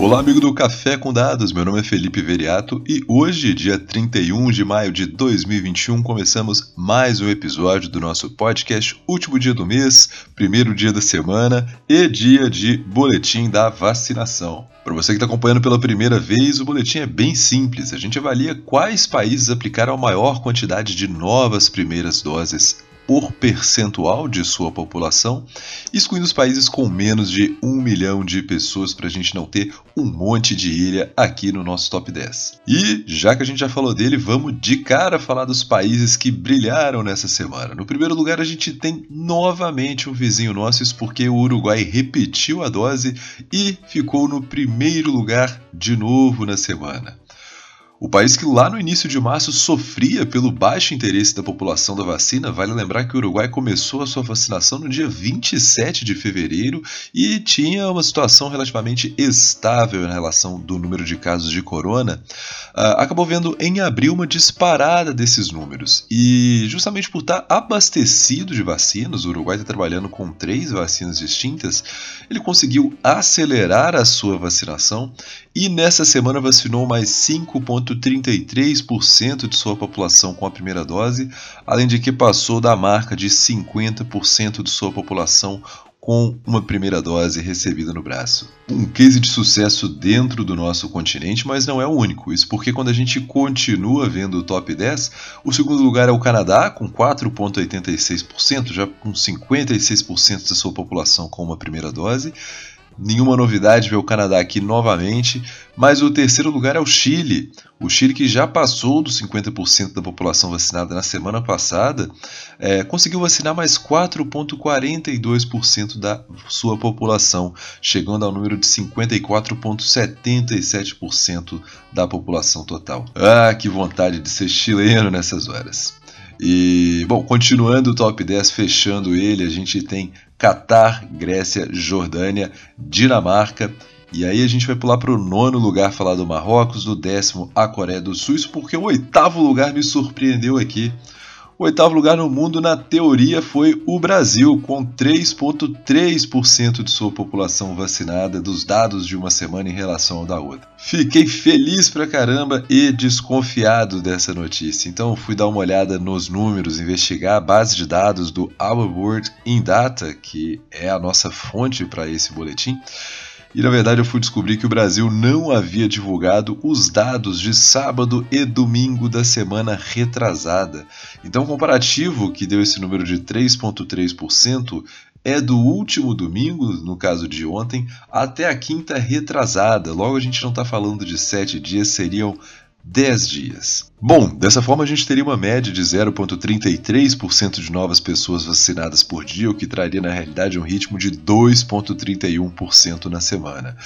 Olá, amigo do Café com Dados. Meu nome é Felipe Veriato e hoje, dia 31 de maio de 2021, começamos mais um episódio do nosso podcast, último dia do mês, primeiro dia da semana e dia de boletim da vacinação. Para você que está acompanhando pela primeira vez, o boletim é bem simples. A gente avalia quais países aplicaram a maior quantidade de novas primeiras doses por percentual de sua população, excluindo os países com menos de um milhão de pessoas para a gente não ter um monte de ilha aqui no nosso top 10. E já que a gente já falou dele, vamos de cara falar dos países que brilharam nessa semana. No primeiro lugar, a gente tem novamente um vizinho nosso, isso porque o Uruguai repetiu a dose e ficou no primeiro lugar de novo na semana. O país que lá no início de março sofria pelo baixo interesse da população da vacina, vale lembrar que o Uruguai começou a sua vacinação no dia 27 de fevereiro e tinha uma situação relativamente estável em relação do número de casos de corona, uh, acabou vendo em abril uma disparada desses números. E justamente por estar abastecido de vacinas, o Uruguai está trabalhando com três vacinas distintas, ele conseguiu acelerar a sua vacinação e nessa semana vacinou mais 5,33% de sua população com a primeira dose, além de que passou da marca de 50% de sua população com uma primeira dose recebida no braço. Um case de sucesso dentro do nosso continente, mas não é o único. Isso porque quando a gente continua vendo o top 10, o segundo lugar é o Canadá, com 4,86%, já com 56% da sua população com uma primeira dose. Nenhuma novidade ver o Canadá aqui novamente, mas o terceiro lugar é o Chile. O Chile, que já passou dos 50% da população vacinada na semana passada, é, conseguiu vacinar mais 4,42% da sua população, chegando ao número de 54,77% da população total. Ah, que vontade de ser chileno nessas horas! E, bom, continuando o top 10, fechando ele, a gente tem Catar, Grécia, Jordânia, Dinamarca. E aí a gente vai pular para o nono lugar falar do Marrocos, do décimo a Coreia do Sul, isso porque o oitavo lugar me surpreendeu aqui. O oitavo lugar no mundo, na teoria, foi o Brasil, com 3,3% de sua população vacinada, dos dados de uma semana em relação ao da outra. Fiquei feliz pra caramba e desconfiado dessa notícia, então fui dar uma olhada nos números, investigar a base de dados do Our World in Data, que é a nossa fonte para esse boletim. E na verdade eu fui descobrir que o Brasil não havia divulgado os dados de sábado e domingo da semana retrasada. Então o comparativo que deu esse número de 3,3% é do último domingo, no caso de ontem, até a quinta retrasada. Logo a gente não está falando de sete dias, seriam 10 dias. Bom, dessa forma a gente teria uma média de 0,33% de novas pessoas vacinadas por dia, o que traria na realidade um ritmo de 2,31% na semana.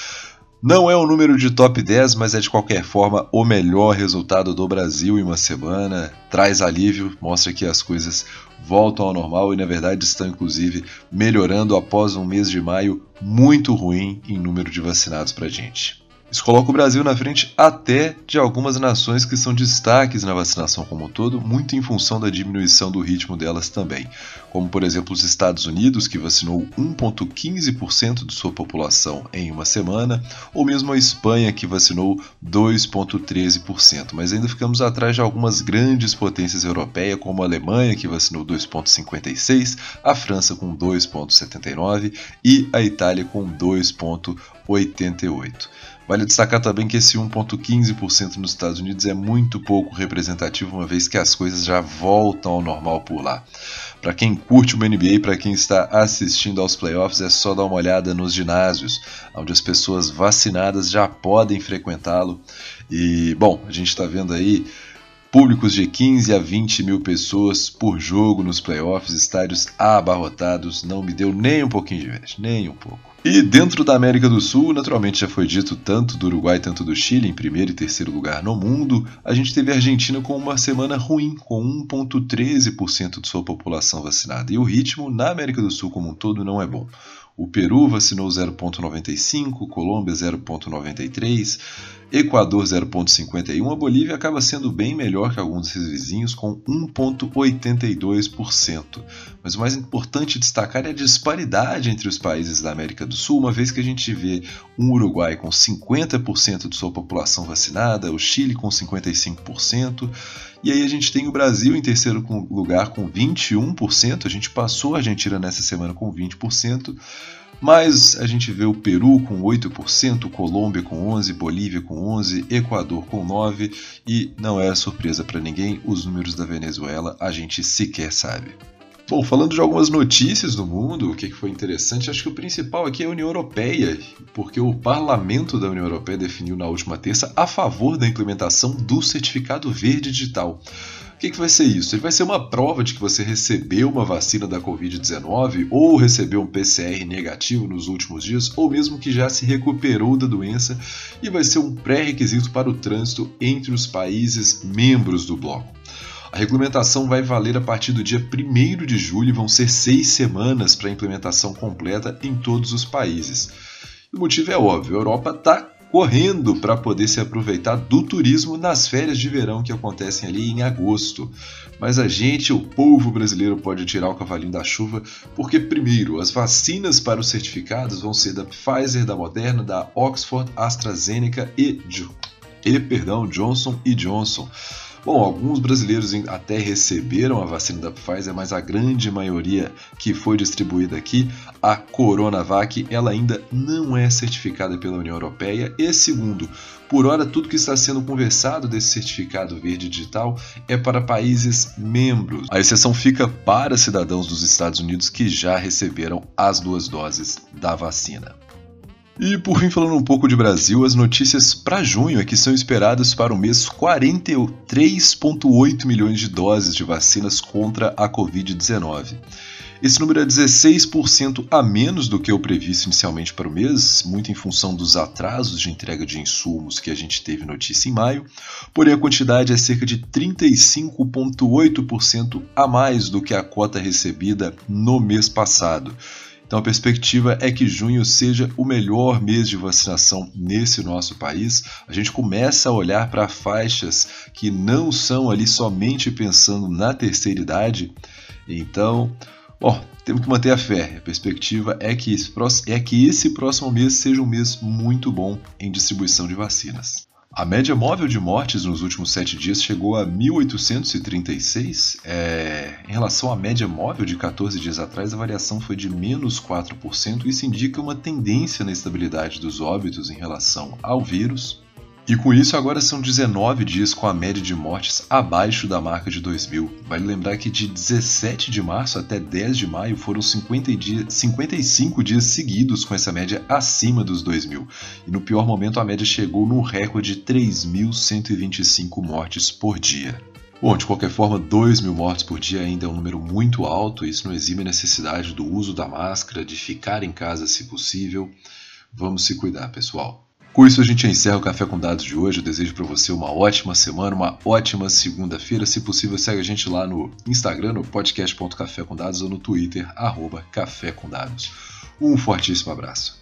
Não é o número de top 10, mas é de qualquer forma o melhor resultado do Brasil em uma semana. Traz alívio, mostra que as coisas voltam ao normal e na verdade estão inclusive melhorando após um mês de maio muito ruim em número de vacinados para gente. Isso coloca o Brasil na frente até de algumas nações que são destaques na vacinação como um todo, muito em função da diminuição do ritmo delas também, como por exemplo os Estados Unidos, que vacinou 1,15% de sua população em uma semana, ou mesmo a Espanha, que vacinou 2,13%, mas ainda ficamos atrás de algumas grandes potências europeias, como a Alemanha, que vacinou 2,56%, a França com 2,79% e a Itália com 2,88%. Vale destacar também que esse 1,15% nos Estados Unidos é muito pouco representativo, uma vez que as coisas já voltam ao normal por lá. Para quem curte o NBA, para quem está assistindo aos playoffs, é só dar uma olhada nos ginásios, onde as pessoas vacinadas já podem frequentá-lo. E, bom, a gente está vendo aí públicos de 15 a 20 mil pessoas por jogo nos playoffs, estádios abarrotados, não me deu nem um pouquinho de inveja, nem um pouco. E dentro da América do Sul, naturalmente já foi dito tanto do Uruguai quanto do Chile em primeiro e terceiro lugar no mundo, a gente teve a Argentina com uma semana ruim, com 1,13% de sua população vacinada. E o ritmo na América do Sul como um todo não é bom. O Peru vacinou 0,95, Colômbia 0,93, Equador 0,51, a Bolívia acaba sendo bem melhor que alguns desses vizinhos, com 1,82%. Mas o mais importante destacar é a disparidade entre os países da América do Sul, uma vez que a gente vê um Uruguai com 50% de sua população vacinada, o Chile com 55%, e aí a gente tem o Brasil em terceiro lugar com 21%, a gente passou a Argentina nessa semana com 20%. Mas a gente vê o Peru com 8%, Colômbia com 11%, Bolívia com 11%, Equador com 9% e não é surpresa para ninguém, os números da Venezuela a gente sequer sabe. Bom, falando de algumas notícias do mundo, o que foi interessante, acho que o principal aqui é a União Europeia, porque o parlamento da União Europeia definiu na última terça a favor da implementação do certificado verde digital. Que, que vai ser isso? Ele vai ser uma prova de que você recebeu uma vacina da Covid-19 ou recebeu um PCR negativo nos últimos dias, ou mesmo que já se recuperou da doença, e vai ser um pré-requisito para o trânsito entre os países membros do bloco. A regulamentação vai valer a partir do dia 1 de julho e vão ser seis semanas para a implementação completa em todos os países. O motivo é óbvio: a Europa está correndo para poder se aproveitar do turismo nas férias de verão que acontecem ali em agosto. Mas a gente, o povo brasileiro, pode tirar o cavalinho da chuva, porque, primeiro, as vacinas para os certificados vão ser da Pfizer, da Moderna, da Oxford, AstraZeneca e, e perdão, Johnson Johnson. Bom, alguns brasileiros até receberam a vacina da Pfizer, mas a grande maioria que foi distribuída aqui, a Coronavac, ela ainda não é certificada pela União Europeia. E segundo, por hora, tudo que está sendo conversado desse certificado verde digital é para países membros. A exceção fica para cidadãos dos Estados Unidos que já receberam as duas doses da vacina. E por fim, falando um pouco de Brasil, as notícias para junho é que são esperadas para o mês 43,8 milhões de doses de vacinas contra a Covid-19. Esse número é 16% a menos do que o previsto inicialmente para o mês, muito em função dos atrasos de entrega de insumos que a gente teve notícia em maio, porém a quantidade é cerca de 35,8% a mais do que a cota recebida no mês passado. Então a perspectiva é que junho seja o melhor mês de vacinação nesse nosso país. A gente começa a olhar para faixas que não são ali somente pensando na terceira idade. Então, ó, temos que manter a fé. A perspectiva é que, esse, é que esse próximo mês seja um mês muito bom em distribuição de vacinas. A média móvel de mortes nos últimos sete dias chegou a 1.836. É... Em relação à média móvel de 14 dias atrás, a variação foi de menos 4%. Isso indica uma tendência na estabilidade dos óbitos em relação ao vírus. E com isso, agora são 19 dias com a média de mortes abaixo da marca de 2000. Vale lembrar que de 17 de março até 10 de maio foram 50 dias, 55 dias seguidos com essa média acima dos 2000. E no pior momento, a média chegou no recorde de 3.125 mortes por dia. Bom, de qualquer forma, 2 mil mortes por dia ainda é um número muito alto, isso não exime a necessidade do uso da máscara, de ficar em casa se possível. Vamos se cuidar, pessoal. Com isso, a gente encerra o Café com Dados de hoje. Eu desejo para você uma ótima semana, uma ótima segunda-feira. Se possível, segue a gente lá no Instagram, no podcast.café com dados ou no Twitter, arroba Café com Dados. Um fortíssimo abraço.